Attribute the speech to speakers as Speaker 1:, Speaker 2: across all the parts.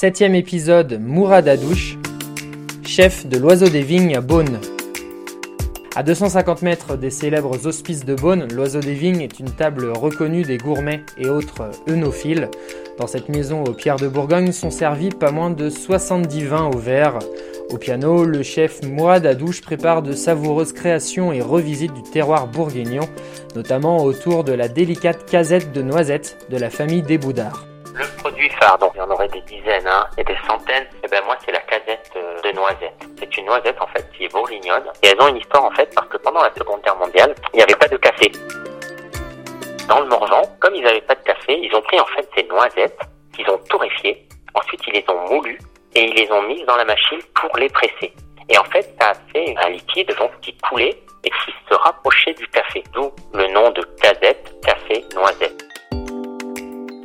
Speaker 1: Septième épisode, Mourad Adouche, chef de l'Oiseau des Vignes à Beaune. À 250 mètres des célèbres hospices de Beaune, l'Oiseau des Vignes est une table reconnue des gourmets et autres œnophiles. Dans cette maison aux pierres de Bourgogne sont servis pas moins de 70 vins au verre. Au piano, le chef Mourad Adouche prépare de savoureuses créations et revisite du terroir bourguignon, notamment autour de la délicate casette de noisettes de la famille des Boudards.
Speaker 2: Le produit phare, donc il y en aurait des dizaines hein, et des centaines, et ben moi c'est la casette euh, de noisettes. C'est une noisette en fait qui est bourguignonne et elles ont une histoire en fait parce que pendant la Seconde Guerre mondiale, il n'y avait pas de café. Dans le Morvan, comme ils n'avaient pas de café, ils ont pris en fait ces noisettes qu'ils ont torréfiées, ensuite ils les ont moulues et ils les ont mises dans la machine pour les presser. Et en fait, ça a fait un liquide donc qui coulait et qui se rapprochait du café, d'où le nom de casette,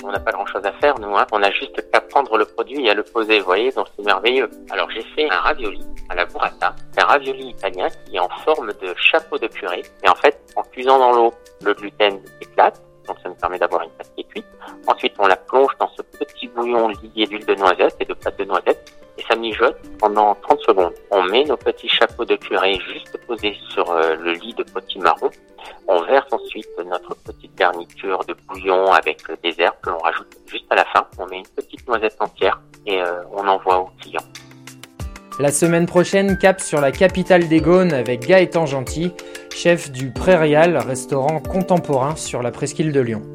Speaker 2: on n'a pas grand chose à faire, nous, hein. On a juste qu'à prendre le produit et à le poser, vous voyez, donc c'est merveilleux. Alors, j'ai fait un ravioli à la burrata. C'est un ravioli italien qui est en forme de chapeau de purée. Et en fait, en cuisant dans l'eau, le gluten éclate. Donc, ça nous permet d'avoir une pâte qui est cuite. Ensuite, on la plonge dans ce petit bouillon lié d'huile de noisette et de pâte de noisette. Ça mijote pendant 30 secondes. On met nos petits chapeaux de purée juste posés sur euh, le lit de potimarron. On verse ensuite notre petite garniture de bouillon avec des herbes que l'on rajoute juste à la fin. On met une petite noisette entière et euh, on envoie au client.
Speaker 1: La semaine prochaine, cap sur la capitale des Gaunes avec Gaëtan Gentil, chef du Prairial, restaurant contemporain sur la presqu'île de Lyon.